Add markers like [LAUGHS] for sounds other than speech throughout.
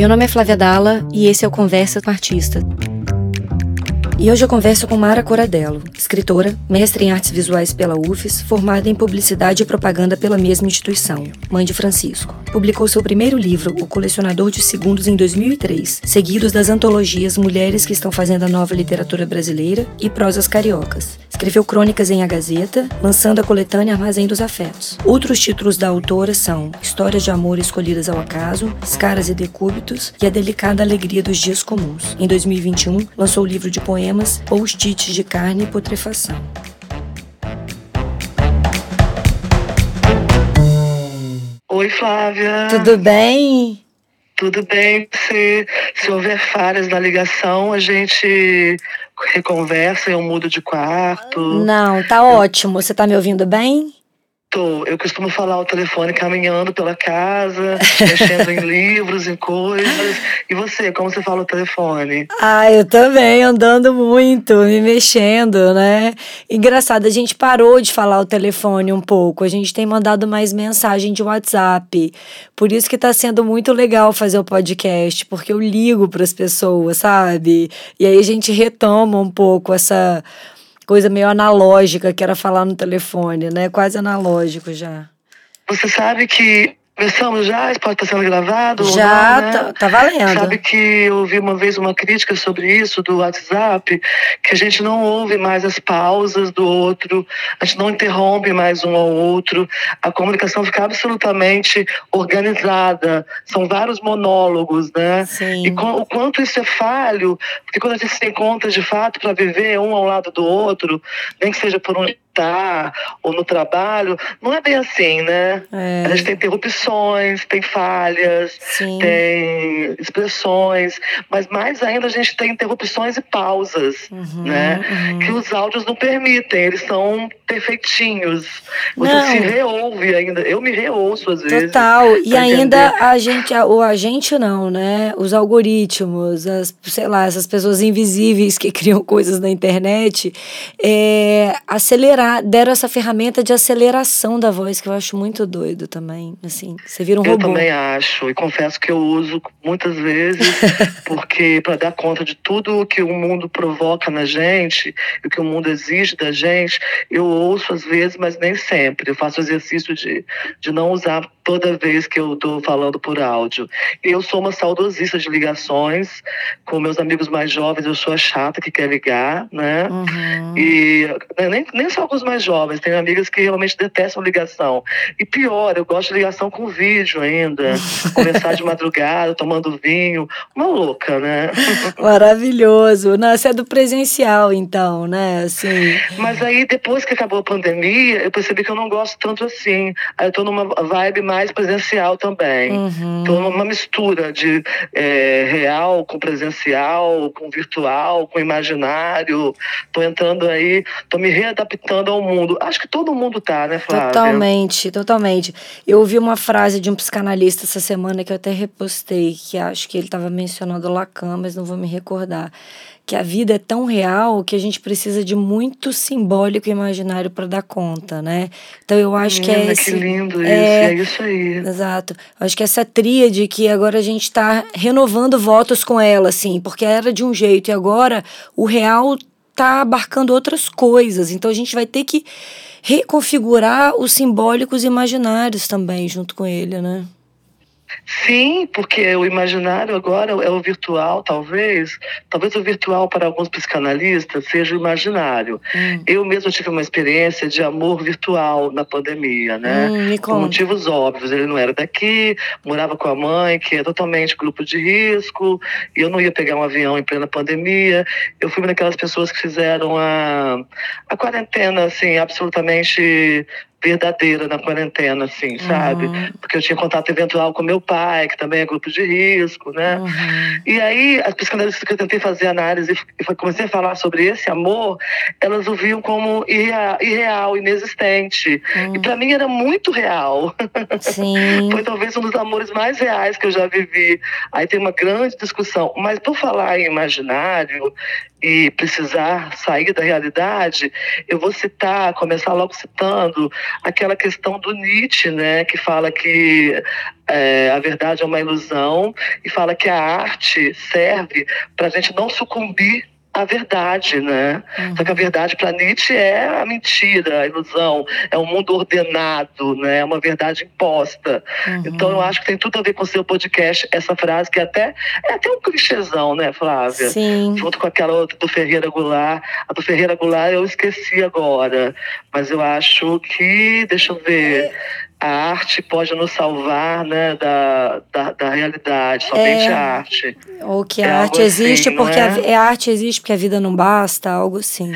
Meu nome é Flávia Dalla e esse é o Conversa com Artista. E hoje eu converso com Mara Coradello, escritora, mestre em artes visuais pela UFES, formada em publicidade e propaganda pela mesma instituição, mãe de Francisco. Publicou seu primeiro livro, O Colecionador de Segundos, em 2003, seguidos das antologias Mulheres que estão fazendo a nova literatura brasileira e Prosas Cariocas. Escreveu crônicas em A Gazeta, lançando a coletânea Armazém dos Afetos. Outros títulos da autora são Histórias de Amor Escolhidas ao Acaso, Escaras e Decúbitos e A Delicada Alegria dos Dias Comuns. Em 2021, lançou o livro de poemas problemas ou tites de carne e putrefação. Oi, Flávia. Tudo bem? Tudo bem. Se, se houver falhas na ligação, a gente reconversa, eu mudo de quarto. Não, tá ótimo. Você tá me ouvindo bem? Tô. Eu costumo falar o telefone caminhando pela casa, [LAUGHS] mexendo em livros, em coisas. E você, como você fala o telefone? Ah, eu também, andando muito, me mexendo, né? Engraçado, a gente parou de falar o telefone um pouco. A gente tem mandado mais mensagem de WhatsApp. Por isso que tá sendo muito legal fazer o podcast, porque eu ligo para as pessoas, sabe? E aí a gente retoma um pouco essa coisa meio analógica que era falar no telefone, né? Quase analógico já. Você sabe que Começamos já? Pode estar sendo gravado? Já, não, né? tá, tá valendo. Sabe que eu ouvi uma vez uma crítica sobre isso do WhatsApp, que a gente não ouve mais as pausas do outro, a gente não interrompe mais um ao outro, a comunicação fica absolutamente organizada, são vários monólogos, né? Sim. E com, o quanto isso é falho, porque quando a gente se encontra de fato para viver um ao lado do outro, nem que seja por um tá ou no trabalho, não é bem assim, né? É. A gente tem interrupções, tem falhas, Sim. tem expressões, mas mais ainda a gente tem interrupções e pausas, uhum, né? Uhum. Que os áudios não permitem, eles são perfeitinhos. Você não. se reouve ainda. Eu me reouço às vezes. Total. E ainda a gente, o a gente não, né? Os algoritmos, as, sei lá, essas pessoas invisíveis que [LAUGHS] criam coisas na internet, é, acelerar, deram essa ferramenta de aceleração da voz, que eu acho muito doido também. Assim, você vira um eu robô. Eu também acho, e confesso que eu uso muitas vezes, [LAUGHS] porque para dar conta de tudo que o mundo provoca na gente, e o que o mundo exige da gente, eu ouço às vezes, mas nem sempre. Eu faço exercício de, de não usar toda vez que eu estou falando por áudio. Eu sou uma saudosista de ligações, com meus amigos mais jovens, eu sou a chata que quer ligar, né? Uhum. E né, nem, nem só com os mais jovens, tenho amigas que realmente detestam ligação. E pior, eu gosto de ligação com vídeo ainda. [LAUGHS] Começar de madrugada, tomando vinho. Uma louca, né? Maravilhoso. Você é do presencial, então, né? Assim. Mas aí, depois que acabou a pandemia, eu percebi que eu não gosto tanto assim. Aí eu tô numa vibe mais presencial também. Uhum. Tô numa mistura de é, real com presencial, com virtual, com imaginário. Tô entrando aí, tô me readaptando ao mundo. Acho que todo mundo tá, né, Flávia? Totalmente, totalmente. Eu ouvi uma frase de um psicanalista essa semana que eu até repostei, que acho que ele estava mencionando Lacan, mas não vou me recordar. Que a vida é tão real que a gente precisa de muito simbólico e imaginário para dar conta, né? Então eu acho Menina, que é esse. Que lindo é, isso, é isso aí. Exato. Acho que essa tríade que agora a gente está renovando votos com ela, assim, porque era de um jeito e agora o real está abarcando outras coisas. Então a gente vai ter que reconfigurar os simbólicos imaginários também junto com ele, né? Sim, porque o imaginário agora é o virtual, talvez. Talvez o virtual para alguns psicanalistas seja o imaginário. Hum. Eu mesma tive uma experiência de amor virtual na pandemia, né? Hum, Por motivos óbvios. Ele não era daqui, morava com a mãe, que é totalmente grupo de risco, e eu não ia pegar um avião em plena pandemia. Eu fui uma daquelas pessoas que fizeram a, a quarentena, assim, absolutamente verdadeira na quarentena, assim, sabe? Uhum. Porque eu tinha contato eventual com meu pai, que também é grupo de risco, né? Uhum. E aí, as psicanalistas que eu tentei fazer análise e comecei a falar sobre esse amor, elas o viam como irreal, irreal inexistente. Uhum. E para mim era muito real. Sim. [LAUGHS] Foi talvez um dos amores mais reais que eu já vivi. Aí tem uma grande discussão. Mas por falar em imaginário e precisar sair da realidade, eu vou citar, começar logo citando aquela questão do Nietzsche, né, que fala que é, a verdade é uma ilusão e fala que a arte serve para a gente não sucumbir a verdade, né? Uhum. Só que a verdade para Nietzsche é a mentira, a ilusão, é um mundo ordenado, né? É uma verdade imposta. Uhum. Então eu acho que tem tudo a ver com o seu podcast, essa frase que é até é até um clichêzão, né, Flávia? Sim. Junto com aquela outra do Ferreira Goulart. A do Ferreira Goulart eu esqueci agora, mas eu acho que, deixa eu ver. É a arte pode nos salvar né, da, da, da realidade, somente é, a arte. Ou que é a arte existe assim, porque é? a, a, arte existe porque a vida não basta, algo assim.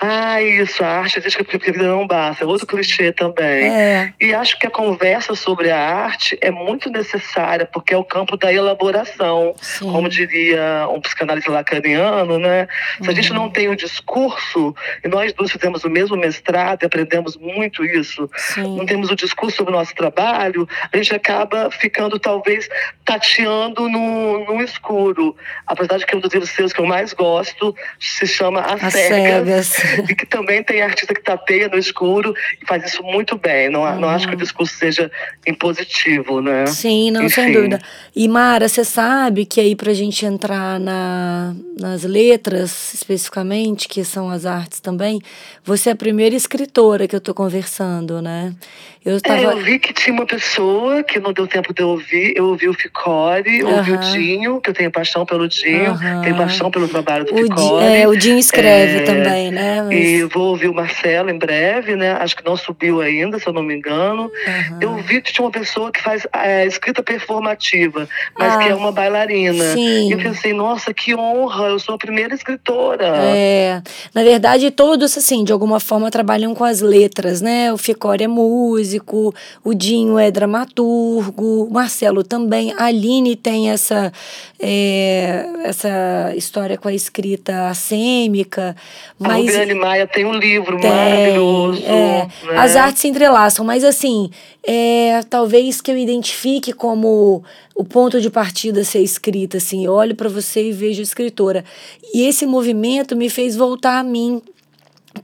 Ah, isso, a arte existe porque a vida não basta, é outro clichê também. É. E acho que a conversa sobre a arte é muito necessária, porque é o campo da elaboração, Sim. como diria um psicanalista lacaniano, né? Se uhum. a gente não uhum. tem o um discurso, e nós dois fizemos o mesmo mestrado e aprendemos muito isso, Sim. não temos o discurso sobre o nosso trabalho, a gente acaba ficando talvez tateando no, no escuro. Apesar de que um dos livros seus que eu mais gosto se chama As, As Cegas, Cegas. e que também tem artista que tateia no escuro e faz isso muito bem. Não, não acho que o discurso seja impositivo, né? Sim, não, Enfim. sem dúvida. E Mara, você sabe que aí pra gente entrar na, nas letras especificamente, que são as artes também, você é a primeira escritora que eu tô conversando, né? Eu, tava... é, eu vi que tinha uma pessoa que não deu tempo de eu ouvir. Eu ouvi o Ficore, uhum. ouvi o Dinho, que eu tenho paixão pelo Dinho, uhum. tenho paixão pelo trabalho do o Ficore. é, o Dinho escreve é, também, né? Mas... E vou ouvir o Marcelo em breve, né? Acho que não subiu ainda, se eu não me engano. Uhum. Eu vi que tinha uma pessoa que faz é, escrita performativa, mas ah, que é uma bailarina. Sim. E eu pensei, nossa, que honra, eu sou a primeira escritora. É, na verdade, todos, assim, de alguma forma trabalham com as letras, né? O Ficore é músico músico, o Dinho é dramaturgo, o Marcelo também, a Aline tem essa, é, essa história com a escrita assêmica. Mas, a Rubiane Maia tem um livro tem, maravilhoso. É, né? As artes se entrelaçam, mas assim, é, talvez que eu identifique como o ponto de partida ser escrita, assim, eu olho para você e vejo escritora. E esse movimento me fez voltar a mim,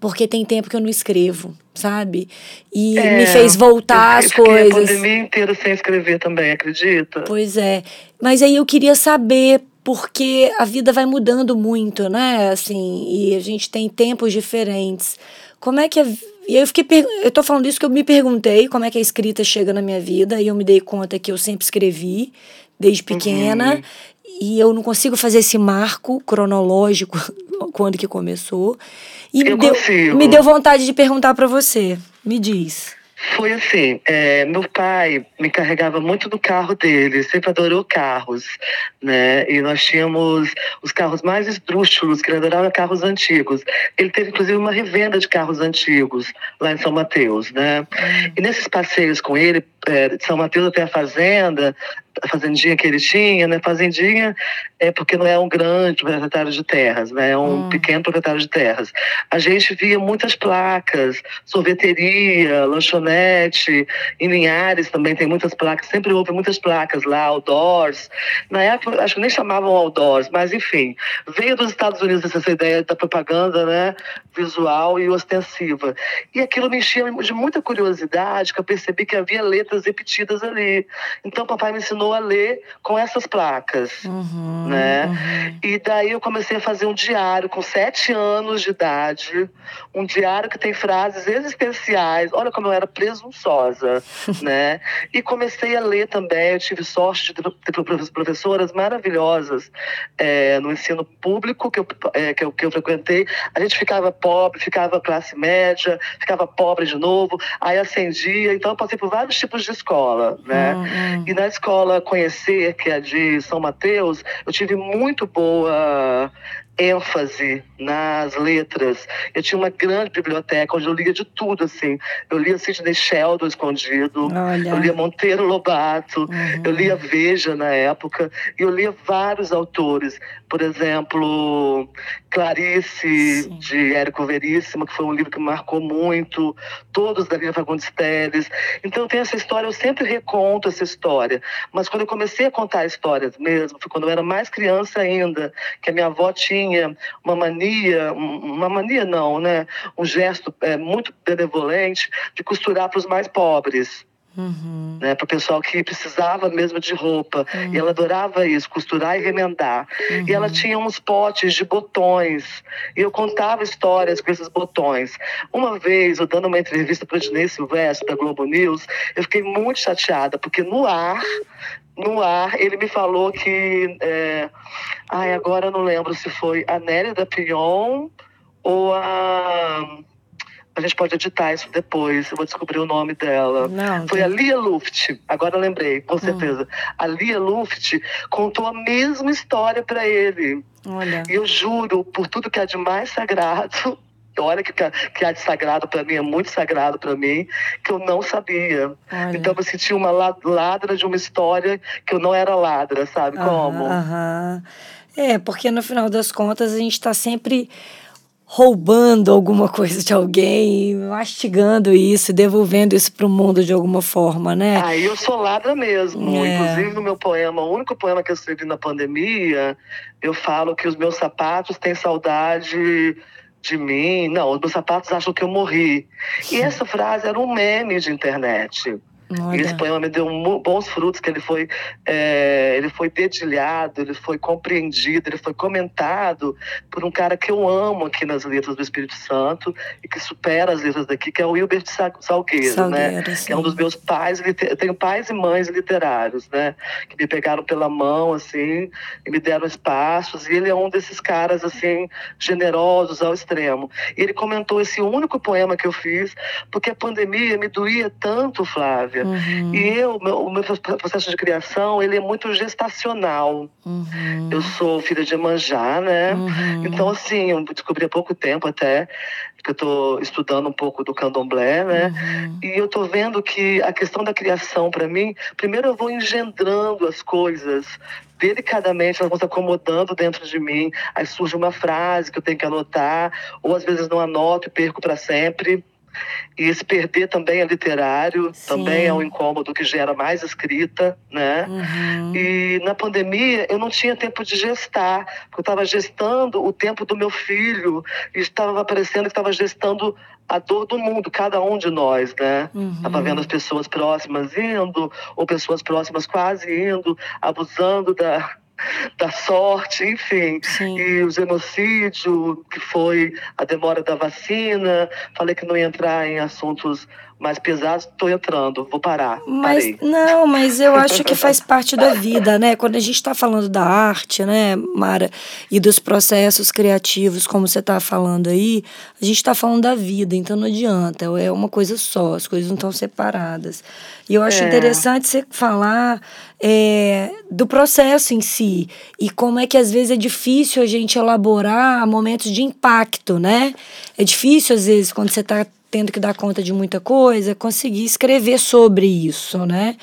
porque tem tempo que eu não escrevo sabe? E é, me fez voltar as coisas. a pandemia inteira sem escrever também, acredita? Pois é. Mas aí eu queria saber porque a vida vai mudando muito, né? Assim, e a gente tem tempos diferentes. Como é que a e eu fiquei eu tô falando isso que eu me perguntei como é que a escrita chega na minha vida e eu me dei conta que eu sempre escrevi desde pequena uhum. E eu não consigo fazer esse marco cronológico [LAUGHS] quando que começou. E me deu, me deu vontade de perguntar para você. Me diz. Foi assim, é, meu pai me carregava muito no carro dele, sempre adorou carros, né? E nós tínhamos os carros mais esdrúxulos, que ele adorava carros antigos. Ele teve, inclusive, uma revenda de carros antigos lá em São Mateus, né? Hum. E nesses passeios com ele, é, de São Mateus até a fazenda, a fazendinha que ele tinha, né? Fazendinha é porque não é um grande proprietário de terras, né? É um hum. pequeno proprietário de terras. A gente via muitas placas, sorveteria, lanchonete, em Linhares também tem muitas placas, sempre houve muitas placas lá, outdoors. Na época, acho que nem chamavam outdoors, mas enfim, veio dos Estados Unidos essa ideia da propaganda, né? Visual e ostensiva. E aquilo me enchia de muita curiosidade, que eu percebi que havia letras repetidas ali. Então, papai me ensinou a ler com essas placas, uhum, né? Uhum. E daí eu comecei a fazer um diário com sete anos de idade, um diário que tem frases existenciais. Olha como eu era presunçosa, [LAUGHS] né? E comecei a ler também. Eu tive sorte de ter professoras maravilhosas é, no ensino público que eu, é, que, eu, que eu frequentei. A gente ficava pobre, ficava classe média, ficava pobre de novo, aí ascendia. Então eu passei por vários tipos de escola, né? Uhum. E na escola Conhecer, que é de São Mateus, eu tive muito boa ênfase nas letras. Eu tinha uma grande biblioteca onde eu lia de tudo, assim. Eu lia Sidney Sheldon escondido, Olha. eu lia Monteiro Lobato, uhum. eu lia Veja na época, e eu lia vários autores. Por exemplo, Clarice, Sim. de Érico Veríssimo, que foi um livro que me marcou muito, todos da Lina Fagundes Teles. Então tem essa história, eu sempre reconto essa história. Mas quando eu comecei a contar histórias mesmo, foi quando eu era mais criança ainda, que a minha avó tinha tinha uma mania, uma mania não, né? Um gesto é, muito benevolente de costurar para os mais pobres. Uhum. Né, para o pessoal que precisava mesmo de roupa. Uhum. E ela adorava isso, costurar e remendar. Uhum. E ela uhum. tinha uns potes de botões. E eu contava histórias com esses botões. Uma vez, eu dando uma entrevista para o Dinei Silvestre, da Globo News, eu fiquei muito chateada, porque no ar no ar, ele me falou que. É, ai, agora eu não lembro se foi a Nélia da Pion ou a. A gente pode editar isso depois, eu vou descobrir o nome dela. Não, Foi a Lia Luft, agora eu lembrei, com hum. certeza. Hum. A Lia Luft contou a mesma história para ele. Olha. E eu juro, por tudo que é de mais sagrado, olha que, que há de sagrado para mim, é muito sagrado para mim, que eu não sabia. Olha. Então eu senti uma ladra de uma história que eu não era ladra, sabe aham, como? Aham. É, porque no final das contas a gente está sempre roubando alguma coisa de alguém, mastigando isso, devolvendo isso para o mundo de alguma forma, né? Ah, eu sou ladra mesmo. É. Inclusive no meu poema, o único poema que eu escrevi na pandemia, eu falo que os meus sapatos têm saudade de mim. Não, os meus sapatos acham que eu morri. E essa frase era um meme de internet. Olha. E esse poema me deu bons frutos, que ele foi, é, ele foi dedilhado, ele foi compreendido, ele foi comentado por um cara que eu amo aqui nas letras do Espírito Santo e que supera as letras daqui, que é o Wilbert Salgueiro, Salgueiro né? Sim. Que é um dos meus pais, eu tenho pais e mães literários, né? Que me pegaram pela mão, assim, e me deram espaços, e ele é um desses caras, assim, generosos ao extremo. E ele comentou esse único poema que eu fiz, porque a pandemia me doía tanto, Flávia, Uhum. E eu, meu, o meu processo de criação, ele é muito gestacional. Uhum. Eu sou filha de Manjá, né? Uhum. Então, assim, eu descobri há pouco tempo até que eu estou estudando um pouco do candomblé, né? Uhum. E eu estou vendo que a questão da criação, para mim, primeiro eu vou engendrando as coisas delicadamente, elas vão se acomodando dentro de mim. Aí surge uma frase que eu tenho que anotar, ou às vezes não anoto e perco para sempre. E esse perder também é literário, Sim. também é um incômodo que gera mais escrita, né? Uhum. E na pandemia eu não tinha tempo de gestar, porque eu estava gestando o tempo do meu filho e estava parecendo que estava gestando a dor do mundo, cada um de nós, né? Estava uhum. vendo as pessoas próximas indo, ou pessoas próximas quase indo, abusando da, da sorte, enfim. Sim. E o genocídio, que foi a demora da vacina. Falei que não ia entrar em assuntos mais pesados, estou entrando, vou parar. Mas parei. não, mas eu [LAUGHS] acho que faz parte da vida, né? Quando a gente está falando da arte, né, Mara, e dos processos criativos, como você está falando aí, a gente está falando da vida, então não adianta, é uma coisa só, as coisas não estão separadas. E eu acho é. interessante você falar é, do processo em si e como é que às vezes é difícil a gente elaborar momentos de impacto, né? É difícil às vezes quando você está tendo que dar conta de muita coisa, conseguir escrever sobre isso, né?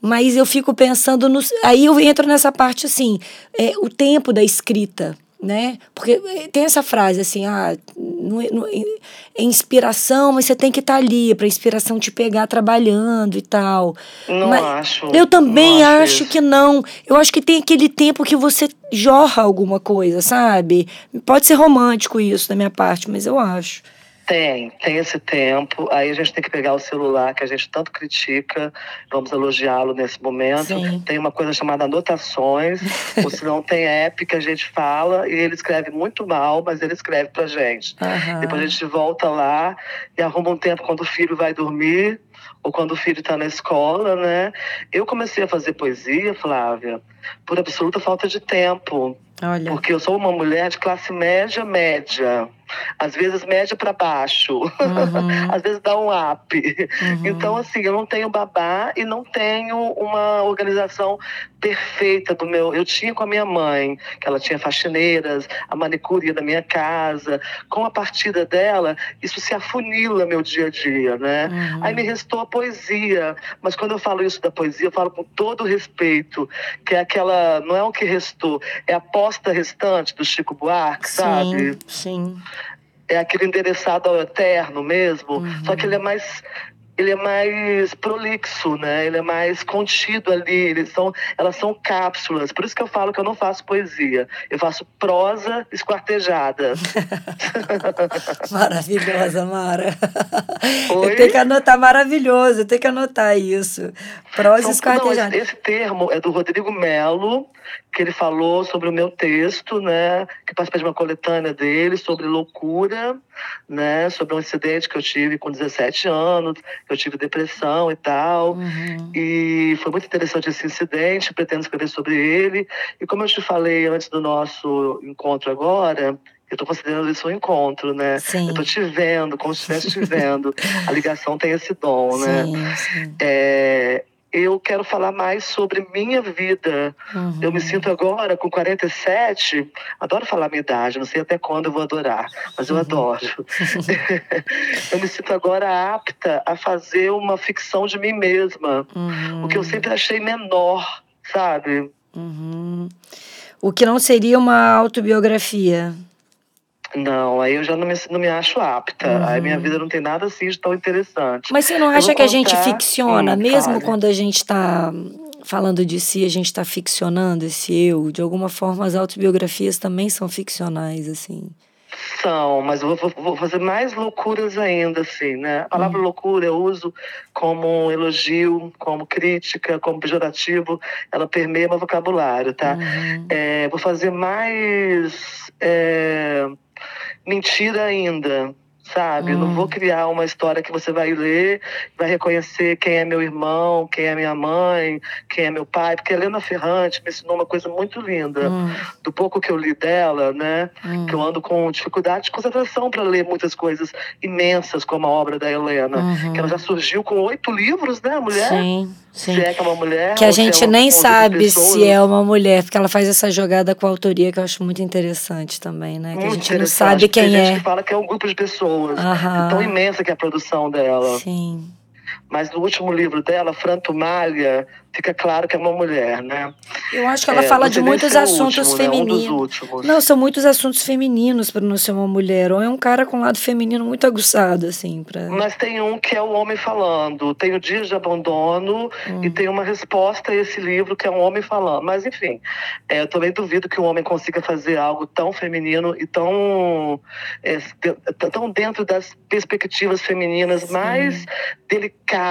Mas eu fico pensando no. Aí eu entro nessa parte assim, é, o tempo da escrita, né? Porque eh, tem essa frase assim, ah, não, não, é inspiração, mas você tem que estar tá ali para a inspiração te pegar trabalhando e tal. Não mas acho. Eu também acho, acho que não. Eu acho que tem aquele tempo que você jorra alguma coisa, sabe? Pode ser romântico isso da minha parte, mas eu acho. Tem, tem esse tempo. Aí a gente tem que pegar o celular que a gente tanto critica, vamos elogiá-lo nesse momento. Sim. Tem uma coisa chamada anotações, ou se não tem app que a gente fala e ele escreve muito mal, mas ele escreve pra gente. Uhum. Depois a gente volta lá e arruma um tempo quando o filho vai dormir ou quando o filho está na escola, né? Eu comecei a fazer poesia, Flávia, por absoluta falta de tempo. Olha. Porque eu sou uma mulher de classe média, média. Às vezes média para baixo, uhum. [LAUGHS] às vezes dá um up. Uhum. Então, assim, eu não tenho babá e não tenho uma organização perfeita do meu. Eu tinha com a minha mãe, que ela tinha faxineiras, a manicure da minha casa. Com a partida dela, isso se afunila meu dia a dia, né? Uhum. Aí me restou a poesia. Mas quando eu falo isso da poesia, eu falo com todo respeito, que é aquela. Não é o que restou, é a posta restante do Chico Buarque, sim, sabe? Sim é aquele endereçado ao eterno mesmo, uhum. só que ele é mais ele é mais prolixo, né? Ele é mais contido ali. Eles são, elas são cápsulas. Por isso que eu falo que eu não faço poesia. Eu faço prosa esquartejada. [LAUGHS] Maravilhosa, Mara. Oi? Eu tenho que anotar, maravilhoso. Eu tenho que anotar isso. Prosa são, esquartejada. Não, esse termo é do Rodrigo Melo, que ele falou sobre o meu texto, né? Que participa de uma coletânea dele sobre loucura, né? Sobre um incidente que eu tive com 17 anos eu tive depressão e tal. Uhum. E foi muito interessante esse incidente, pretendo escrever sobre ele. E como eu te falei antes do nosso encontro agora, eu estou considerando isso um encontro, né? Sim. Eu estou te vendo, como se estivesse te vendo. [LAUGHS] A ligação tem esse dom, né? Sim, sim. É, eu quero falar mais sobre minha vida. Uhum. Eu me sinto agora com 47, adoro falar minha idade, não sei até quando eu vou adorar, mas eu uhum. adoro. [LAUGHS] [LAUGHS] eu me sinto agora apta a fazer uma ficção de mim mesma, uhum. o que eu sempre achei menor, sabe? Uhum. O que não seria uma autobiografia? Não, aí eu já não me, não me acho apta. Uhum. Aí minha vida não tem nada assim de tão interessante. Mas você não acha que contar... a gente ficciona, hum, mesmo fale. quando a gente está falando de si, a gente está ficcionando esse eu? De alguma forma, as autobiografias também são ficcionais, assim. São, mas eu vou, vou fazer mais loucuras ainda, assim, né? A palavra uhum. loucura eu uso como elogio, como crítica, como pejorativo, ela permeia meu vocabulário, tá? Uhum. É, vou fazer mais. É, mentira ainda sabe? Hum. Não vou hum. criar uma história que você vai ler, vai reconhecer quem é meu irmão, quem é minha mãe, quem é meu pai, porque a Helena Ferrante me ensinou uma coisa muito linda. Hum. Do pouco que eu li dela, né? Hum. Que eu ando com dificuldade de concentração para ler muitas coisas imensas como a obra da Helena, uhum. que ela já surgiu com oito livros, né, mulher? Sim. Sim. Se é que é uma mulher. Que a gente é nem sabe se é uma mulher, porque ela faz essa jogada com a autoria que eu acho muito interessante também, né? Que a gente não sabe quem tem é. Tem gente que fala que é um grupo de pessoas. Aham. Tão imensa que é a produção dela. Sim. Mas no último livro dela, Frantumalha, fica claro que é uma mulher, né? Eu acho que ela é, fala de muitos assuntos último, femininos. Né? Um não, são muitos assuntos femininos para não ser uma mulher. Ou é um cara com um lado feminino muito aguçado, assim. Pra... Mas tem um que é o homem falando. Tem o Dias de Abandono hum. e tem uma resposta a esse livro que é um homem falando. Mas, enfim, é, eu também duvido que um homem consiga fazer algo tão feminino e tão, é, tão dentro das perspectivas femininas Sim. mais delicadas,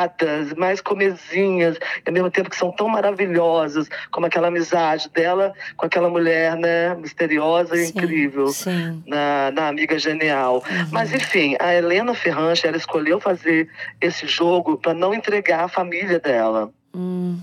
mais comezinhas, e ao mesmo tempo que são tão maravilhosas, como aquela amizade dela com aquela mulher, né, misteriosa e sim, incrível, sim. Na, na Amiga Genial. Uhum. Mas, enfim, a Helena Ferranche, ela escolheu fazer esse jogo para não entregar a família dela. Uhum.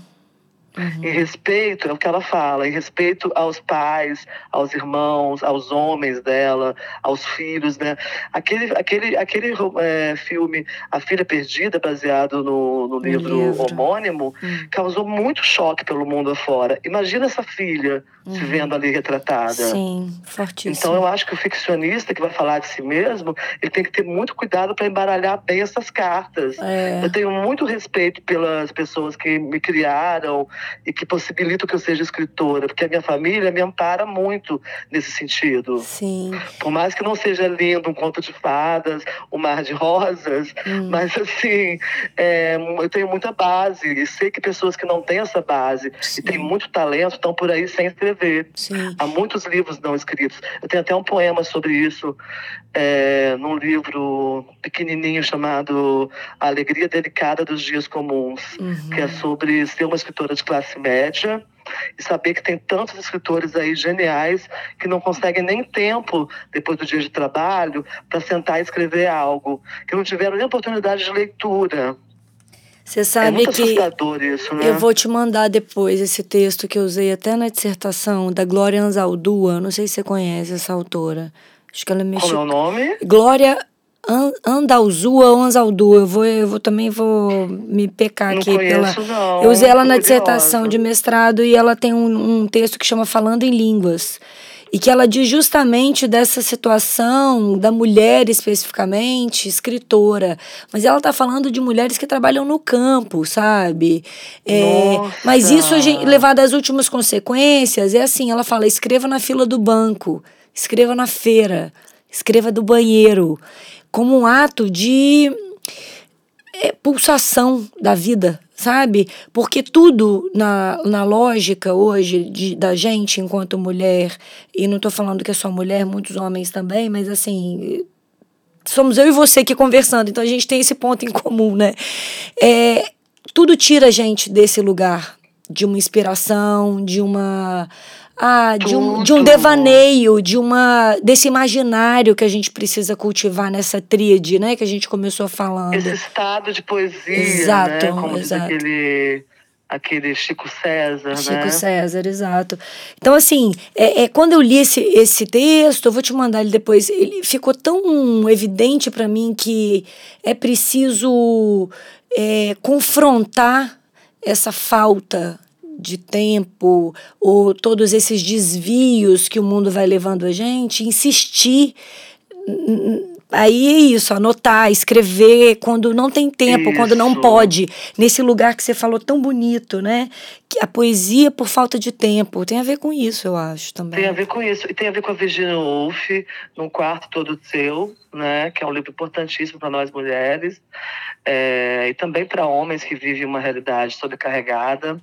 Uhum. Em respeito, é o que ela fala, em respeito aos pais, aos irmãos, aos homens dela, aos filhos, né? Aquele, aquele, aquele é, filme A Filha Perdida, baseado no, no livro, livro, homônimo, uhum. causou muito choque pelo mundo afora. Imagina essa filha uhum. se vendo ali retratada. Sim, fortíssimo. Então eu acho que o ficcionista que vai falar de si mesmo, ele tem que ter muito cuidado para embaralhar bem essas cartas. É. Eu tenho muito respeito pelas pessoas que me criaram, e que possibilita que eu seja escritora, porque a minha família me ampara muito nesse sentido. Sim. Por mais que não seja lindo um conto de fadas, um mar de rosas, hum. mas assim, é, eu tenho muita base e sei que pessoas que não têm essa base Sim. e têm muito talento estão por aí sem escrever. Sim. Há muitos livros não escritos. Eu tenho até um poema sobre isso é, num livro pequenininho chamado A Alegria Delicada dos Dias Comuns, uhum. que é sobre ser uma escritora de classe média e saber que tem tantos escritores aí geniais que não conseguem nem tempo depois do dia de trabalho para sentar e escrever algo, que não tiveram nem oportunidade de leitura. Você sabe é que isso, né? eu vou te mandar depois esse texto que eu usei até na dissertação da Glória Anzaldúa, não sei se você conhece essa autora. Acho que ela mexeu. Como é o nome? Glória Andalzua ou Anzaldua. Eu vou, eu vou também vou me pecar não aqui conheço, pela. Não. Eu usei ela na dissertação de mestrado e ela tem um, um texto que chama Falando em Línguas e que ela diz justamente dessa situação da mulher especificamente escritora, mas ela está falando de mulheres que trabalham no campo, sabe? É, mas isso gente, levado às últimas consequências é assim, ela fala escreva na fila do banco, escreva na feira, escreva do banheiro como um ato de é, pulsação da vida, sabe? Porque tudo na, na lógica hoje de, da gente enquanto mulher, e não estou falando que é só mulher, muitos homens também, mas assim, somos eu e você aqui conversando, então a gente tem esse ponto em comum, né? É, tudo tira a gente desse lugar de uma inspiração, de uma ah, de um, de um devaneio, de uma desse imaginário que a gente precisa cultivar nessa tríade, né, que a gente começou falando. Esse estado de poesia, exato, né? Como exato. diz aquele aquele Chico César, Chico né? César, exato. Então, assim, é, é, quando eu li esse, esse texto, eu vou te mandar ele depois, ele ficou tão evidente para mim que é preciso é, confrontar essa falta de tempo ou todos esses desvios que o mundo vai levando a gente, insistir Aí é isso, anotar, escrever quando não tem tempo, isso. quando não pode. Nesse lugar que você falou tão bonito, né? Que a poesia por falta de tempo. Tem a ver com isso, eu acho, também. Tem a ver com isso. E tem a ver com a Virginia Woolf, Num Quarto Todo Seu, né? Que é um livro importantíssimo para nós mulheres. É, e também para homens que vivem uma realidade sobrecarregada,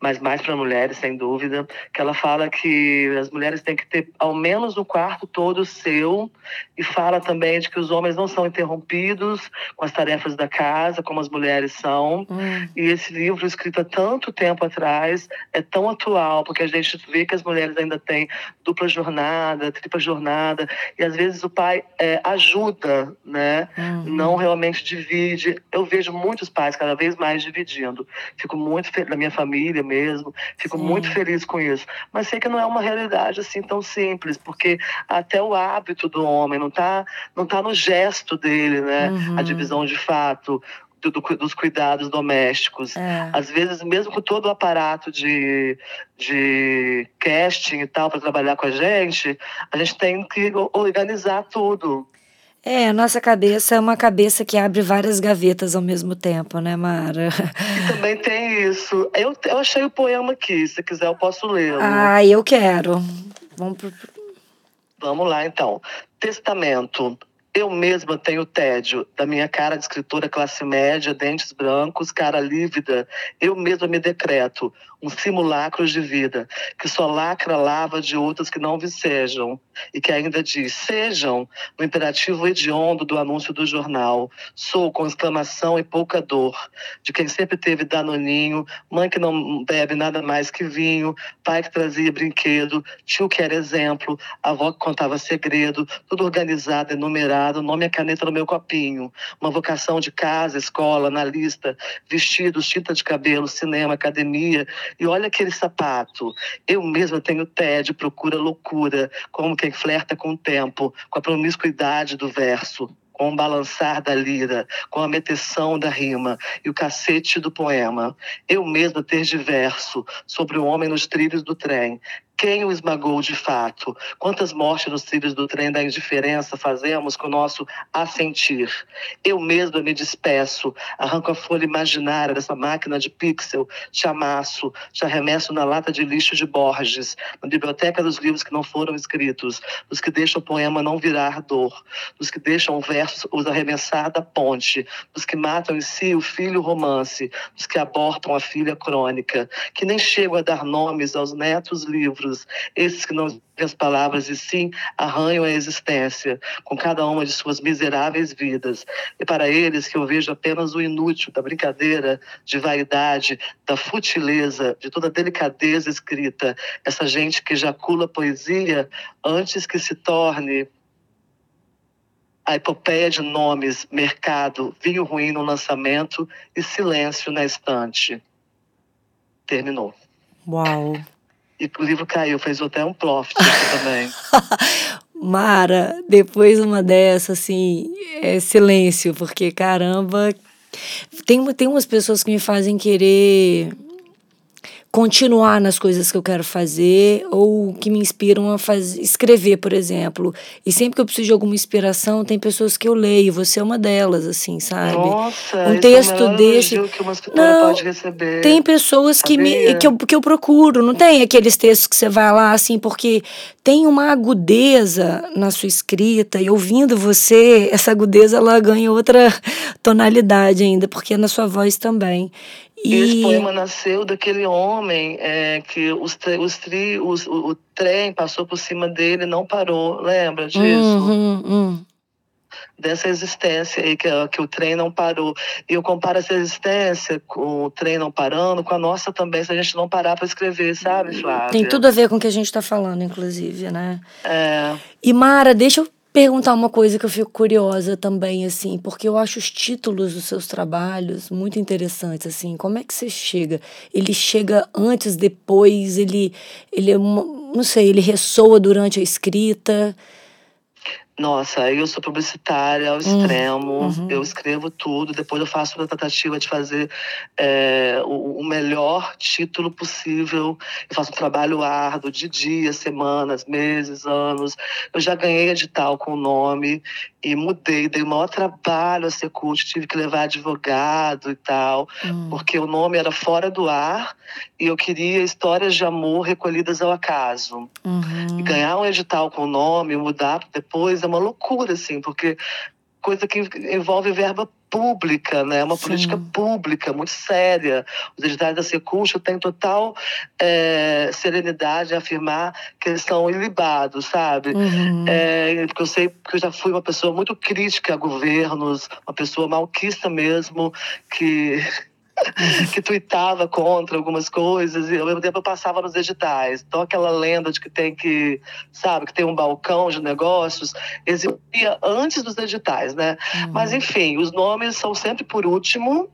mas mais para mulheres, sem dúvida, que ela fala que as mulheres têm que ter ao menos um quarto todo seu, e fala também de que os homens não são interrompidos com as tarefas da casa, como as mulheres são. Hum. E esse livro, escrito há tanto tempo atrás, é tão atual, porque a gente vê que as mulheres ainda têm dupla jornada, tripla jornada, e às vezes o pai é, ajuda, né? Uhum. Não realmente divide divide. Eu vejo muitos pais cada vez mais dividindo. Fico muito feliz, na minha família mesmo, fico Sim. muito feliz com isso. Mas sei que não é uma realidade assim tão simples, porque até o hábito do homem não está não tá no gesto dele, né? Uhum. A divisão de fato. Do, do, dos cuidados domésticos. É. Às vezes, mesmo com todo o aparato de, de casting e tal para trabalhar com a gente, a gente tem que organizar tudo. É, a nossa cabeça é uma cabeça que abre várias gavetas ao mesmo tempo, né, Mara? E também tem isso. Eu, eu achei o poema aqui, se quiser eu posso ler. Ah, eu quero. Vamos pro... Vamos lá, então. Testamento. Eu mesma tenho tédio da minha cara de escritora classe média, dentes brancos, cara lívida. Eu mesma me decreto um simulacro de vida, que só lacra lava de outras que não vicejam, e que ainda diz, sejam, no imperativo hediondo do anúncio do jornal. Sou com exclamação e pouca dor, de quem sempre teve danoninho, mãe que não bebe nada mais que vinho, pai que trazia brinquedo, tio que era exemplo, avó que contava segredo, tudo organizado, enumerado, nome e caneta no meu copinho. Uma vocação de casa, escola, na lista, vestidos, tinta de cabelo, cinema, academia, e olha aquele sapato. Eu mesma tenho tédio, procura loucura, como quem flerta com o tempo, com a promiscuidade do verso com o balançar da lira, com a meteção da rima e o cacete do poema. Eu mesma ter diverso sobre o homem nos trilhos do trem, quem o esmagou de fato? Quantas mortes nos trilhos do trem da indiferença fazemos com o nosso assentir? Eu mesma me despeço, arranco a folha imaginária dessa máquina de pixel, te amasso, te arremesso na lata de lixo de Borges, na biblioteca dos livros que não foram escritos, dos que deixam o poema não virar dor, dos que deixam o verso os arremessar da ponte, dos que matam em si o filho romance, dos que abortam a filha crônica, que nem chegam a dar nomes aos netos livros outros, esses que não dizem as palavras e sim arranham a existência, com cada uma de suas miseráveis vidas. E para eles que eu vejo apenas o inútil da brincadeira, de vaidade, da futileza, de toda a delicadeza escrita, essa gente que ejacula poesia antes que se torne a epopeia de nomes, mercado, vinho ruim no lançamento e silêncio na estante. Terminou. Uau! E o livro caiu, fez até um ploft também. [LAUGHS] Mara, depois uma dessa, assim, é silêncio, porque caramba. Tem, tem umas pessoas que me fazem querer continuar nas coisas que eu quero fazer ou que me inspiram a fazer, escrever, por exemplo. E sempre que eu preciso de alguma inspiração, tem pessoas que eu leio, você é uma delas, assim, sabe? Nossa, um texto é desse. Que uma não, pode receber. Tem pessoas que, me, que, eu, que eu procuro, não tem aqueles textos que você vai lá, assim, porque tem uma agudeza na sua escrita, e ouvindo você, essa agudeza ela ganha outra [LAUGHS] tonalidade ainda, porque é na sua voz também. E esse poema nasceu daquele homem é, que os, os tri, os, o, o, trem passou por cima dele e não parou. Lembra disso? Uhum, uhum. Dessa existência aí, que, que o trem não parou. E eu comparo essa existência com o trem não parando com a nossa também, se a gente não parar para escrever, sabe, Flávia? Tem tudo a ver com o que a gente está falando, inclusive, né? É. E Mara, deixa eu perguntar uma coisa que eu fico curiosa também, assim, porque eu acho os títulos dos seus trabalhos muito interessantes, assim. Como é que você chega? Ele chega antes, depois, ele, ele é não sei, ele ressoa durante a escrita. Nossa, eu sou publicitária ao hum, extremo, uhum. eu escrevo tudo, depois eu faço uma tentativa de fazer é, o, o, melhor título possível. Eu faço um trabalho árduo de dias, semanas, meses, anos. Eu já ganhei edital com o nome e mudei, dei o maior trabalho a Secult, tive que levar advogado e tal, uhum. porque o nome era fora do ar e eu queria histórias de amor recolhidas ao acaso. Uhum. E ganhar um edital com o nome, mudar depois é uma loucura, assim, porque coisa que envolve verba pública, né? Uma Sim. política pública muito séria. Os editais da Secult têm total é, serenidade em afirmar que eles são ilibados, sabe? Uhum. É, porque eu sei que eu já fui uma pessoa muito crítica a governos, uma pessoa malquista mesmo, que [LAUGHS] que tuitava contra algumas coisas e ao mesmo tempo eu passava nos editais. Então aquela lenda de que tem que, sabe, que tem um balcão de negócios, existia antes dos editais, né? Uhum. Mas enfim, os nomes são sempre por último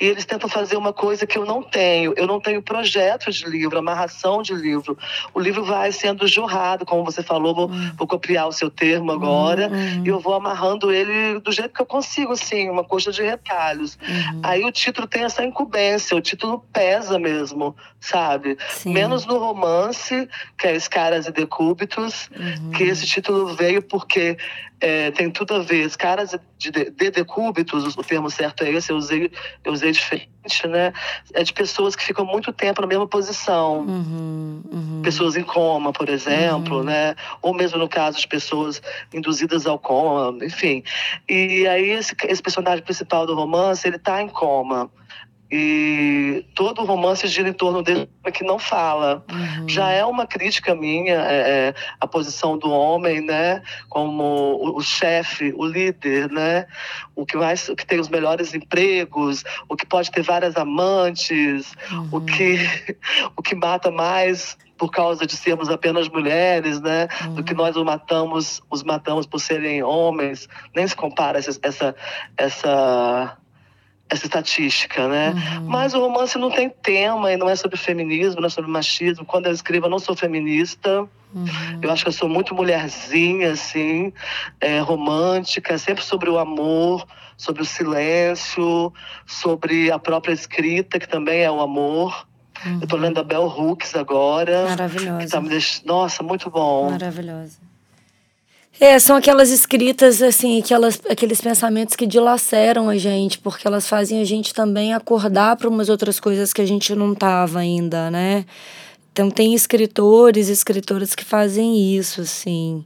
e eles tentam fazer uma coisa que eu não tenho. Eu não tenho projeto de livro, amarração de livro. O livro vai sendo jorrado, como você falou, vou, uhum. vou copiar o seu termo agora, uhum. e eu vou amarrando ele do jeito que eu consigo, assim, uma coxa de retalhos. Uhum. Aí o título tem essa incumbência, o título pesa mesmo, sabe? Sim. Menos no romance, que é Escaras e Decúbitos, uhum. que esse título veio porque é, tem tudo a ver. As caras de, de decúbitos, o termo certo é esse, eu usei, eu usei diferente, né? É de pessoas que ficam muito tempo na mesma posição. Uhum, uhum. Pessoas em coma, por exemplo, uhum. né? Ou mesmo no caso de pessoas induzidas ao coma, enfim. E aí esse, esse personagem principal do romance, ele está em coma. E todo o romance gira em torno dele que não fala. Uhum. Já é uma crítica minha é, é, a posição do homem, né, como o, o chefe, o líder, né, o que mais, o que tem os melhores empregos, o que pode ter várias amantes, uhum. o que [LAUGHS] o que mata mais por causa de sermos apenas mulheres, né? Uhum. Do que nós os matamos, os matamos por serem homens. Nem se compara essa essa, essa essa estatística, né? Uhum. Mas o romance não tem tema e não é sobre feminismo, não é sobre machismo. Quando eu escrevo, eu não sou feminista. Uhum. Eu acho que eu sou muito mulherzinha, assim, é, romântica, sempre sobre o amor, sobre o silêncio, sobre a própria escrita, que também é o amor. Uhum. Eu tô lendo a Bell Hooks agora. Maravilhosa. Tá me deix... Nossa, muito bom. Maravilhosa. É, são aquelas escritas, assim, aquelas, aqueles pensamentos que dilaceram a gente, porque elas fazem a gente também acordar para umas outras coisas que a gente não tava ainda, né? Então tem escritores e escritoras que fazem isso, assim.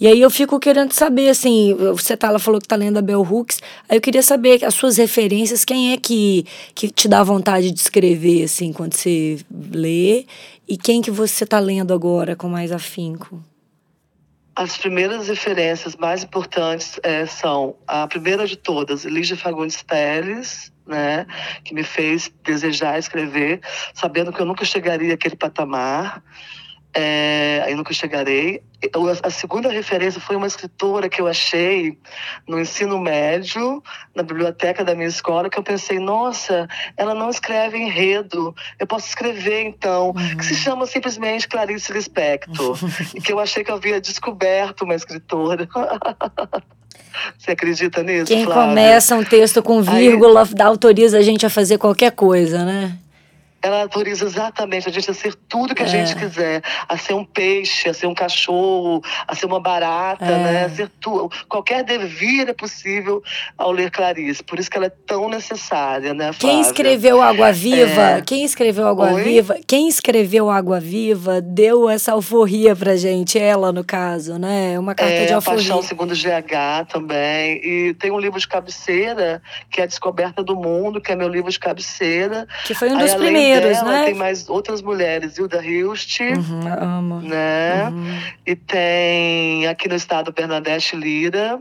E aí eu fico querendo saber, assim, você tá, ela falou que tá lendo a Bell Hooks, aí eu queria saber as suas referências, quem é que, que te dá vontade de escrever, assim, quando você lê, e quem que você tá lendo agora com mais afinco? As primeiras referências mais importantes é, são a primeira de todas, Lígia Fagundes Teles, né, que me fez desejar escrever, sabendo que eu nunca chegaria àquele patamar é, eu nunca chegarei. A segunda referência foi uma escritora que eu achei no ensino médio, na biblioteca da minha escola, que eu pensei, nossa, ela não escreve enredo, eu posso escrever então, uhum. que se chama simplesmente Clarice Lispector, e que eu achei que eu havia descoberto uma escritora. [LAUGHS] Você acredita nisso? Quem Flávia? começa um texto com vírgula Aí... autoriza a gente a fazer qualquer coisa, né? Ela autoriza exatamente a gente a ser tudo que a é. gente quiser. A ser um peixe, a ser um cachorro, a ser uma barata, é. né? A ser tu, qualquer devir é possível ao ler Clarice. Por isso que ela é tão necessária, né, Flávia? Quem escreveu Água Viva, é... quem escreveu Água Oi? Viva, quem escreveu Água Viva deu essa alforria pra gente, ela no caso, né? Uma carta é, de alforria. Paixão segundo GH também. E tem um livro de cabeceira, que é a Descoberta do Mundo, que é meu livro de cabeceira. Que foi um dos Aí, primeiros, dela, né? Tem mais outras mulheres, Hilda Hilst, uhum, amo. né? Uhum. E tem aqui no estado Bernadette Lira,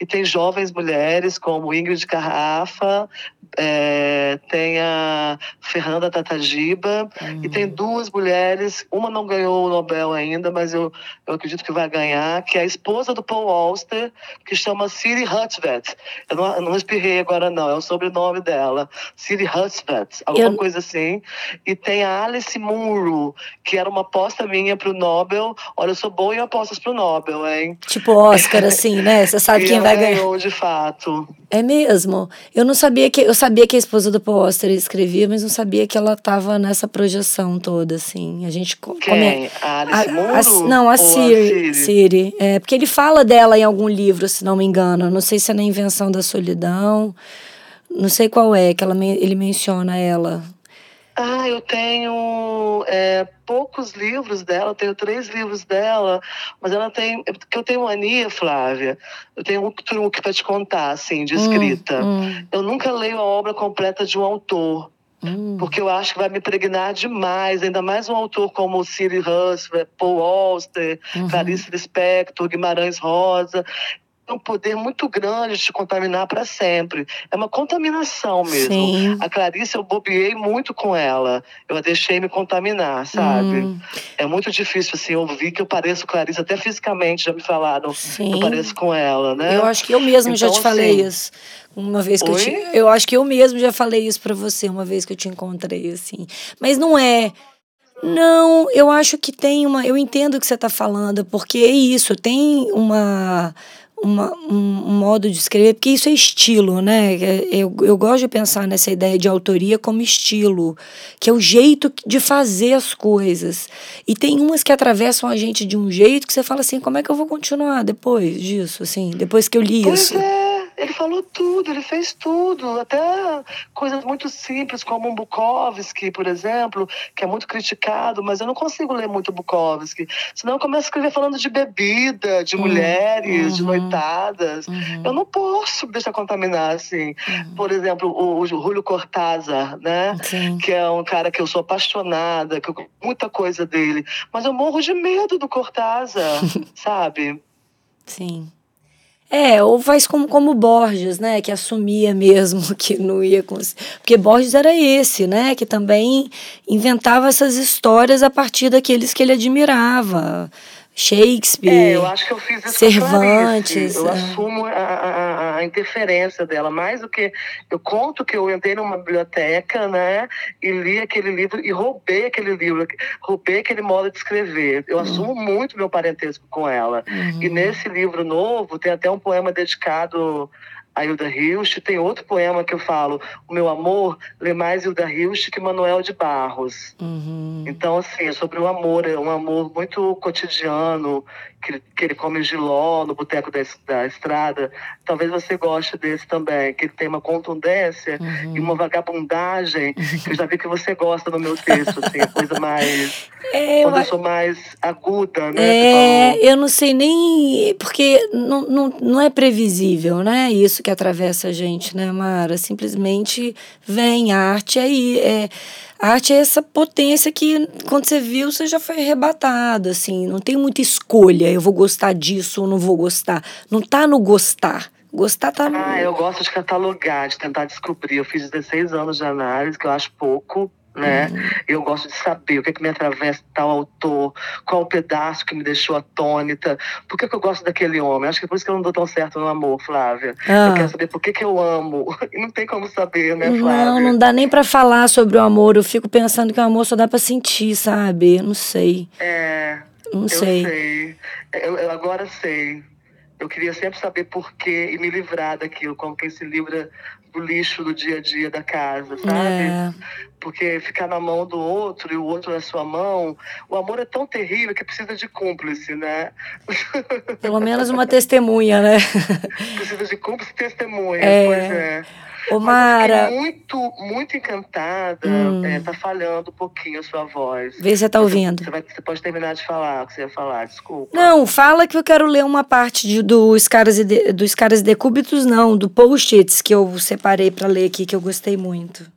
e tem jovens mulheres como Ingrid Carrafa, é, tem a Fernanda Tatagiba uhum. e tem duas mulheres, uma não ganhou o Nobel ainda, mas eu, eu acredito que vai ganhar, que é a esposa do Paul Auster, que chama Siri Hutvet. Eu não, eu não espirrei agora não, é o sobrenome dela, Siri Hutvet, alguma eu... coisa assim. E tem a Alice Munro, que era uma aposta minha para o Nobel. Olha, eu sou boa em apostas para o Nobel, hein? Tipo Oscar, [LAUGHS] assim, né? Você sabe quem vai ganhar. ganhou, de fato. É mesmo. Eu não sabia que. Eu sabia que a esposa do Paul Auster escrevia, mas não sabia que ela estava nessa projeção toda, assim. A gente. Quem? Come... A Alice a, a, Não, a Siri. Siri. É, porque ele fala dela em algum livro, se não me engano. Não sei se é na Invenção da Solidão. Não sei qual é, que ela, ele menciona ela. Ah, eu tenho é, poucos livros dela, eu tenho três livros dela, mas ela tem. Porque eu tenho mania, Flávia, eu tenho um truque para te contar, assim, de hum, escrita. Hum, hum. Eu nunca leio a obra completa de um autor. Hum. Porque eu acho que vai me impregnar demais, ainda mais um autor como Siri Husser, Paul Auster, uhum. Clarice Lispector, Guimarães Rosa um poder muito grande de te contaminar para sempre. É uma contaminação mesmo. Sim. A Clarice, eu bobeei muito com ela. Eu a deixei me contaminar, sabe? Hum. É muito difícil, assim, ouvir que eu pareço Clarice, até fisicamente já me falaram Sim. que eu pareço com ela, né? Eu acho que eu mesmo então, já te assim, falei isso. Uma vez que Oi? eu te... Eu acho que eu mesmo já falei isso para você, uma vez que eu te encontrei, assim. Mas não é... Não, eu acho que tem uma. Eu entendo o que você está falando, porque é isso, tem uma uma, um, modo de escrever, porque isso é estilo, né? É, eu, eu gosto de pensar nessa ideia de autoria como estilo, que é o jeito de fazer as coisas. E tem umas que atravessam a gente de um jeito que você fala assim, como é que eu vou continuar depois disso, assim, depois que eu li pois isso? É. Ele falou tudo, ele fez tudo, até coisas muito simples, como um Bukowski, por exemplo, que é muito criticado, mas eu não consigo ler muito Bukowski. Senão eu começo a escrever falando de bebida, de uhum. mulheres, uhum. de noitadas. Uhum. Eu não posso deixar contaminar, assim. Uhum. Por exemplo, o, o Julio Cortázar, né? Sim. Que é um cara que eu sou apaixonada, que eu muita coisa dele. Mas eu morro de medo do Cortázar, [LAUGHS] sabe? Sim. É, ou faz como, como Borges, né? Que assumia mesmo [LAUGHS] que não ia conseguir. Porque Borges era esse, né? Que também inventava essas histórias a partir daqueles que ele admirava. Shakespeare, é, eu acho que eu fiz isso Cervantes. Eu é. assumo a, a, a, interferência dela, mais do que eu conto que eu entrei numa biblioteca, né, e li aquele livro e roubei aquele livro, roubei aquele modo de escrever. Eu uhum. assumo muito meu parentesco com ela. Uhum. E nesse livro novo tem até um poema dedicado a Hilda Hilst. Tem outro poema que eu falo, O Meu Amor, lê mais Hilda Hilst que Manuel de Barros. Uhum. Então, assim, é sobre o amor, é um amor muito cotidiano, que, que ele come giló no boteco da, da estrada. Talvez você goste desse também, que ele tem uma contundência uhum. e uma vagabundagem, que eu já vi que você gosta no meu texto, assim, a coisa mais... É, quando eu, eu sou mais aguda, né? É, eu não sei nem... Porque não, não, não é previsível, né? Isso que atravessa a gente, né, Mara? Simplesmente vem, a arte aí, é... A arte é essa potência que, quando você viu, você já foi arrebatado, assim. Não tem muita escolha, eu vou gostar disso ou não vou gostar. Não tá no gostar. Gostar tá no... Ah, eu gosto de catalogar, de tentar descobrir. Eu fiz 16 anos de análise, que eu acho pouco né? Uhum. Eu gosto de saber o que, é que me atravessa tal autor, qual o pedaço que me deixou atônita, por que, que eu gosto daquele homem. Acho que é por isso que eu não dou tão certo no amor, Flávia. Ah. Eu quero saber por que, que eu amo. [LAUGHS] E não tem como saber, né, Flávia? Não, não dá nem para falar sobre o amor. Eu fico pensando que o amor só dá para sentir, sabe? Eu não sei. É. Não eu sei. sei. Eu, eu agora sei. Eu queria sempre saber por quê e me livrar daquilo, como que esse livro o lixo do dia a dia da casa, sabe? É. Porque ficar na mão do outro e o outro na sua mão, o amor é tão terrível que precisa de cúmplice, né? Pelo menos uma testemunha, né? [LAUGHS] precisa de cúmplice e testemunha, É. pois é. Ô, Mara, muito, muito encantada. Hum. É, tá falhando um pouquinho a sua voz. vê se você tá ouvindo. Você, vai, você pode terminar de falar o que você ia falar, desculpa. Não, fala que eu quero ler uma parte de, dos caras e de, dos caras e decúbitos, não, do post-its que eu separei pra ler aqui, que eu gostei muito.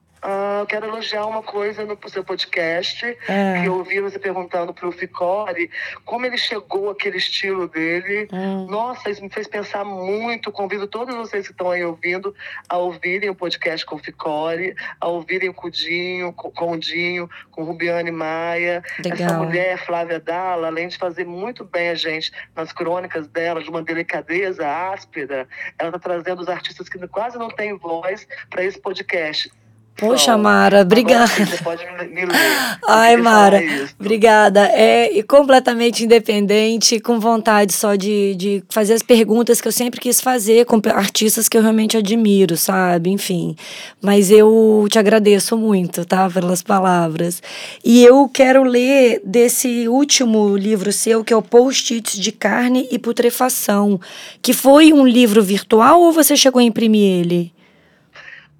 Eu quero elogiar uma coisa no seu podcast, É. que eu ouvi você perguntando pro Ficore como ele chegou àquele estilo dele. Hum. Nossa, isso me fez pensar muito. Convido todos vocês que estão aí ouvindo a ouvirem o podcast com o Ficore, a ouvirem o Dinho, com, com o Dinho, com Rubiane Maia. Essa Legal. mulher, Flávia Dalla, além de fazer muito bem a gente nas crônicas dela, de uma delicadeza áspera, ela está trazendo os artistas que quase não têm voz para esse podcast. Poxa, Então, Mara, obrigada. [LAUGHS] Ai, Mara, obrigada. É e completamente independente, com vontade só de, de fazer as perguntas que eu sempre quis fazer com artistas que eu realmente admiro, sabe? Enfim. Mas eu te agradeço muito, tá? Pelas palavras. E eu quero ler desse último livro seu, que é o Post-its de Carne e Putrefação, que foi um livro virtual ou você chegou a imprimir ele?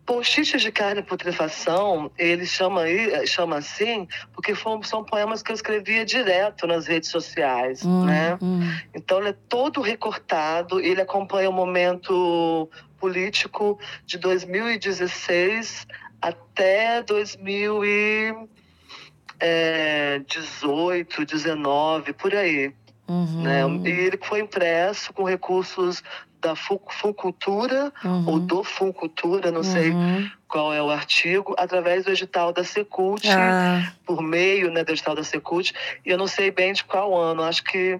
Post-its de carne e putrefação, ele chama, aí- chama assim porque são poemas que eu escrevia direto nas redes sociais, Hum, né? hum. Então ele é todo recortado, ele acompanha o momento político de 2016 até 2018, 19, por aí. Uhum, Né? E ele foi impresso com recursos da Fu- Funcultura uhum, ou do Funcultura, não sei uhum. qual é o artigo, através do edital da Secult, Ah, por meio né, do edital da Secult, e eu não sei bem de qual ano, acho que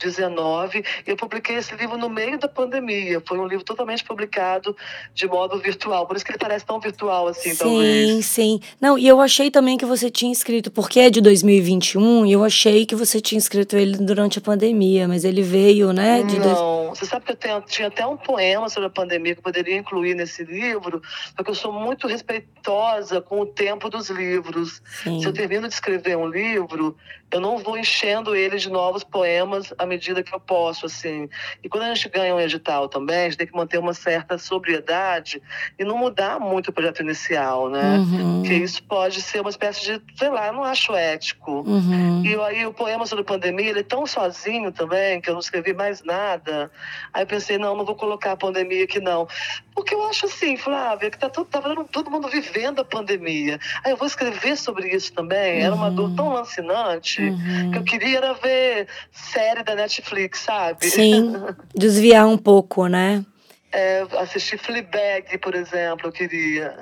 2019. Eu publiquei esse livro no meio da pandemia, foi um livro totalmente publicado de modo virtual, por isso que ele parece tão virtual assim, sim, talvez. sim. Não, e eu achei também que você tinha escrito, porque é de 2021, e eu achei que você tinha escrito ele durante a pandemia, mas ele veio, né? De dois... Não, você sabe que eu tenho, tinha até um poema sobre a pandemia que eu poderia incluir nesse livro, porque eu sou muito respeitosa com o tempo dos livros. Sim. Se eu termino de escrever um livro, eu não vou enchendo ele de novos poemas à medida que eu posso, assim. E quando a gente ganha um edital também, a gente tem que manter uma certa sobriedade e não mudar muito o projeto inicial, né? Uhum, Porque isso pode ser uma espécie de, sei lá, eu não acho ético. uhum. E aí o poema sobre pandemia, ele é tão sozinho também, que eu não escrevi mais nada. Aí eu pensei, não, não vou colocar a pandemia aqui não. Porque eu acho assim, Flávia, que tá todo, tava todo mundo vivendo a pandemia. Aí eu vou escrever sobre isso também. Era uma Uhum. dor tão lancinante que eu Uhum. queria era ver série da Netflix, sabe? Sim, [LAUGHS] desviar um pouco, né? É, assistir Fleabag, por exemplo, eu queria.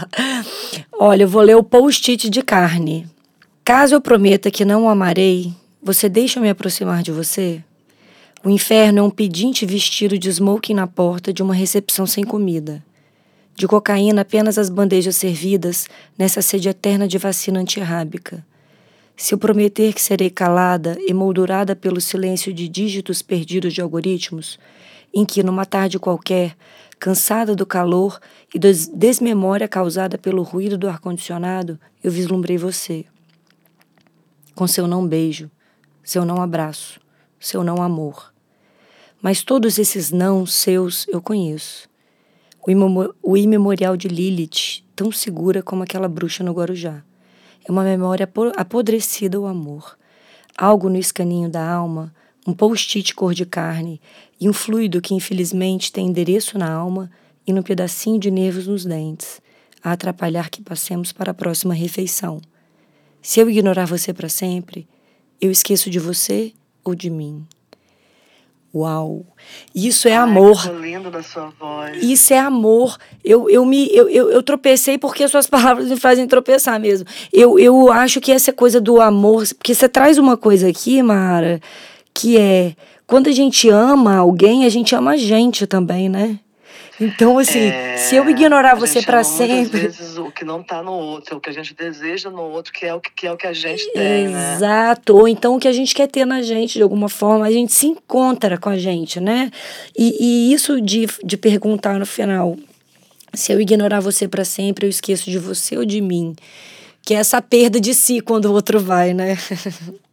[LAUGHS] Olha, eu vou ler o post-it de carne. Caso eu prometa que não o amarei, você deixa eu me aproximar de você? O inferno é um pedinte vestido de smoking na porta de uma recepção sem comida. De cocaína apenas as bandejas servidas nessa sede eterna de vacina antirrábica. Se eu prometer que serei calada, emoldurada pelo silêncio de dígitos perdidos de algoritmos, em que, numa tarde qualquer, cansada do calor e da des- desmemória causada pelo ruído do ar-condicionado, eu vislumbrei você. Com seu não beijo, seu não abraço, seu não amor. Mas todos esses não seus eu conheço. O imemorial de Lilith, tão segura como aquela bruxa no Guarujá. É uma memória apo- apodrecida ao amor. Algo no escaninho da alma, um post-it cor de carne e um fluido que infelizmente tem endereço na alma e num pedacinho de nervos nos dentes, a atrapalhar que passemos para a próxima refeição. Se eu ignorar você para sempre, eu esqueço de você ou de mim. Uau! Isso é amor. Ai, que lindo na sua voz. Isso é amor. Eu, eu, me, eu, eu, eu tropecei porque as suas [LAUGHS] palavras me fazem tropeçar mesmo. Eu, eu acho que essa coisa do amor. Porque você traz uma coisa aqui, Mara, que é. Quando a gente ama alguém, a gente ama a gente também, né? Então, assim, é, se eu ignorar você para sempre. Às [LAUGHS] vezes o que não está no outro, é o que a gente deseja no outro, que é o que, que é o que a gente tem. Né? Exato. Né? Ou então o que a gente quer ter na gente, de alguma forma, a gente se encontra com a gente, né? E, e isso de, de perguntar no final: se eu ignorar você para sempre, eu esqueço de você ou de mim. Que é essa perda de si quando o outro vai, né? [LAUGHS]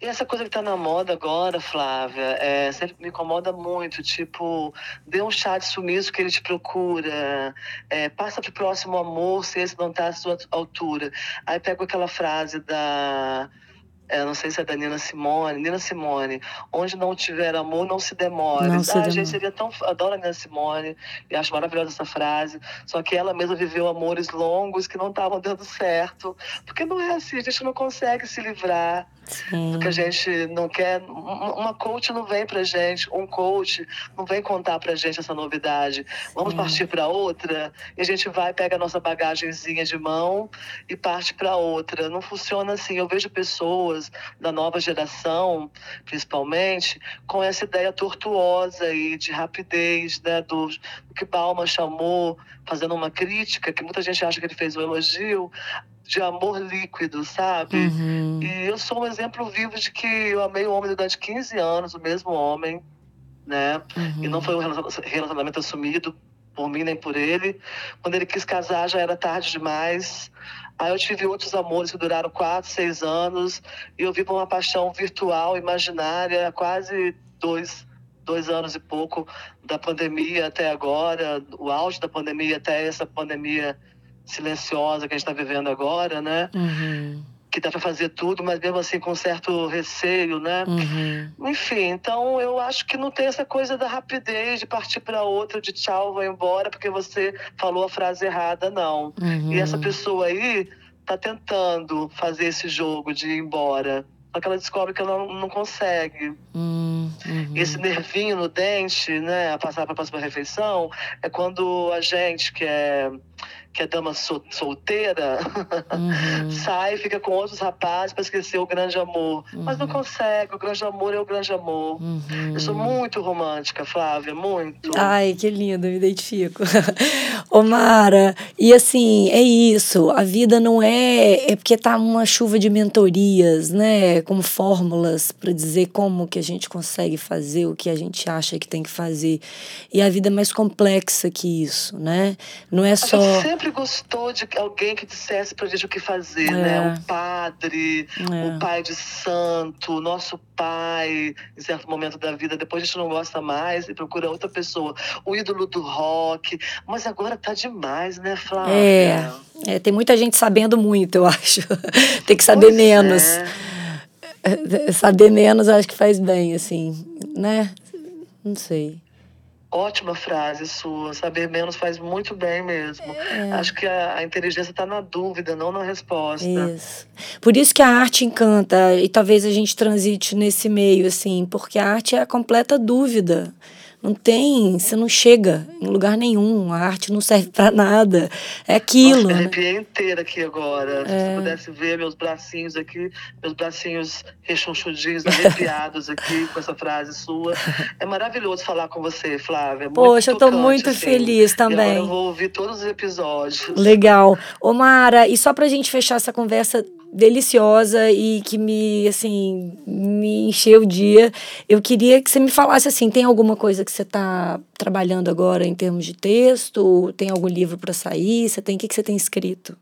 E essa coisa que tá na moda agora, Flávia, é, sempre me incomoda muito. Tipo, dê um chá de sumiço que ele te procura. É, passa pro próximo amor se esse não tá à sua altura. Aí pego aquela frase da é, não sei se é da Nina Simone, Nina Simone, onde não tiver amor, não se demore. Não se ah, gente, seria tão. Adoro a Nina Simone e acho maravilhosa essa frase. Só que ela mesma viveu amores longos que não estavam dando certo. Porque não é assim, a gente não consegue se livrar Sim. do que a gente não quer. Uma coach não vem pra gente, um coach não vem contar pra gente essa novidade. Vamos Sim. partir para outra e a gente vai, pega a nossa bagagenzinha de mão e parte para outra. Não funciona assim. Eu vejo pessoas da nova geração, principalmente, com essa ideia tortuosa e de rapidez, né, do, do que Balma chamou, fazendo uma crítica, que muita gente acha que ele fez um elogio, de amor líquido, sabe? Uhum. E eu sou um exemplo vivo de que eu amei o homem durante 15 anos, o mesmo homem, né? Uhum. E não foi um relacionamento assumido por mim nem por ele. Quando ele quis casar já era tarde demais. Aí eu tive outros amores que duraram quatro, seis anos. E eu vivo uma paixão virtual, imaginária, quase dois, dois anos e pouco da pandemia até agora, o auge da pandemia até essa pandemia silenciosa que a gente está vivendo agora, né? Uhum que dá para fazer tudo, mas mesmo assim com certo receio, né? Uhum. Enfim, então eu acho que não tem essa coisa da rapidez de partir para outra, de tchau, vou embora porque você falou a frase errada, não. Uhum. E essa pessoa aí tá tentando fazer esse jogo de ir embora. Só que ela descobre que ela não, consegue. Uhum. Esse nervinho no dente, né, a passar para a próxima refeição, é quando a gente que é que é dama solteira, uhum. [LAUGHS] sai, fica com outros rapazes para esquecer o grande amor. Uhum. Mas não consegue, o grande amor é o grande amor. Uhum. Eu sou muito romântica, Flávia, muito. Ai, que lindo, me identifico. [LAUGHS] Omara, e assim, é isso, a vida não é. É porque tá uma chuva de mentorias, né? Como fórmulas para dizer como que a gente consegue fazer o que a gente acha que tem que fazer. E a vida é mais complexa que isso, né? Não é só sempre gostou de alguém que dissesse pra gente o que fazer, né? é. né? O padre, é. o pai de santo, nosso pai, em certo momento da vida. Depois a gente não gosta mais e procura outra pessoa. O ídolo do rock. Mas agora tá demais, né, Flávia? É, é tem muita gente sabendo muito, eu acho. [LAUGHS] tem que saber pois menos. É. Saber menos acho que faz bem, assim, né? Não sei. Ótima frase sua. Saber menos faz muito bem mesmo. É. Acho que a, a inteligência está na dúvida, não na resposta. Isso. Por isso que a arte encanta. E talvez a gente transite nesse meio, assim, porque a arte é a completa dúvida. Não tem, você não chega em lugar nenhum, a arte não serve para nada. É aquilo. Nossa, me né? arrepiei inteira aqui agora. É. Se você pudesse ver meus bracinhos aqui, meus bracinhos rechonchudinhos, arrepiados aqui com essa frase sua. [LAUGHS] É maravilhoso falar com você, Flávia. Muito Poxa, eu tô muito assim. feliz também. eu vou ouvir todos os episódios. Legal. Ô, Mara, e só pra gente fechar essa conversa deliciosa e que me, assim, me encheu o dia. Eu queria que você me falasse, assim, tem alguma coisa que você está trabalhando agora em termos de texto? Tem algum livro para sair? Você tem, o que, você tem escrito?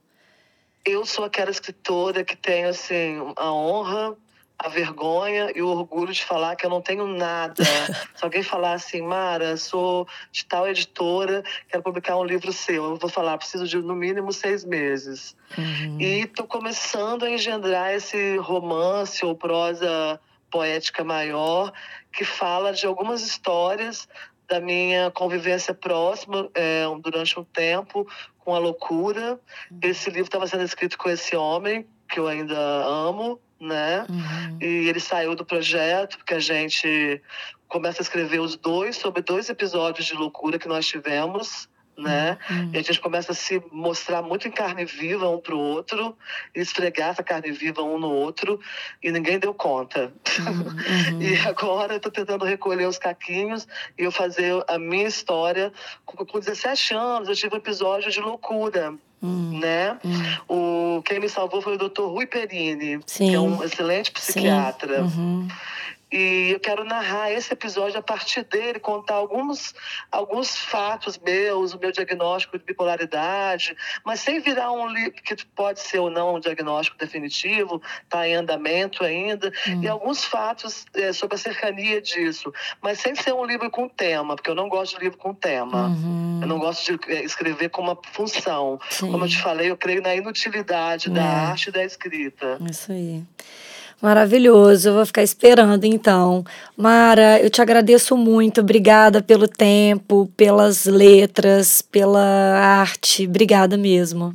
Eu sou aquela escritora que tem, assim, a honra a vergonha e o orgulho de falar que eu não tenho nada. [LAUGHS] Se alguém falar assim, Mara, sou de tal editora, quero publicar um livro seu, eu vou falar, preciso de no mínimo seis meses. Uhum. E estou começando a engendrar esse romance ou prosa poética maior que fala de algumas histórias da minha convivência próxima é, durante um tempo com a loucura. Uhum. Esse livro estava sendo escrito com esse homem que eu ainda amo, né? Uhum. E ele saiu do projeto porque a gente começa a escrever os dois sobre dois episódios de loucura que nós tivemos né? Uhum. E a gente começa a se mostrar muito em carne viva um para o outro, esfregar essa carne viva um no outro, e ninguém deu conta. Uhum. [LAUGHS] e agora eu tô tentando recolher os caquinhos e eu fazer a minha história. Com, com 17 anos, eu tive um episódio de loucura. Hum, né? Hum. O, quem me salvou foi o Dr. Rui Perini, Sim. que é um excelente psiquiatra. Uhum. E eu quero narrar esse episódio a partir dele, contar alguns, alguns fatos meus, o meu diagnóstico de bipolaridade, mas sem virar um livro que pode ser ou não um diagnóstico definitivo, está em andamento ainda, hum. e alguns fatos é, sobre a cercania disso, mas sem ser um livro com tema, porque eu não gosto de livro com tema. Uhum. Eu não gosto de é, escrever com uma função. Sim. Como eu te falei, eu creio na inutilidade é. da arte e da escrita. Isso aí. Maravilhoso, eu vou ficar esperando então. Mara, eu te agradeço muito, obrigada pelo tempo, pelas letras, pela arte, obrigada mesmo.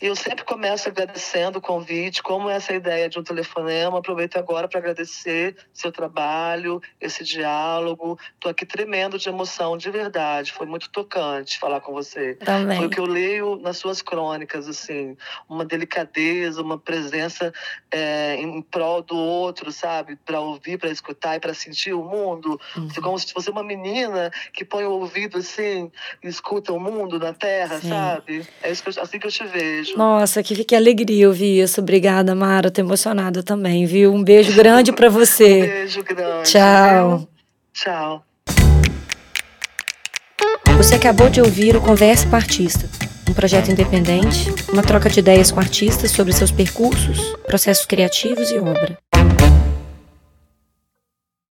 E eu sempre começo agradecendo o convite, como essa ideia de um telefonema. Aproveito agora para agradecer seu trabalho, esse diálogo. Estou aqui tremendo de emoção, de verdade. Foi muito tocante falar com você. Também. Foi o que eu leio nas suas crônicas, assim, uma delicadeza, uma presença é, em prol do outro, sabe? Para ouvir, para escutar e para sentir o mundo. Uhum. como se fosse uma menina que põe o ouvido assim, e escuta o mundo na terra, Sim. sabe? É assim que eu te vejo beijo. Nossa, que, que alegria ouvir isso. Obrigada, Mara. Tô emocionada também, viu? Um beijo grande para você. um beijo grande. Tchau. Tchau. Você acabou de ouvir o Conversa com Artista, um projeto independente, uma troca de ideias com artistas sobre seus percursos, processos criativos e obra.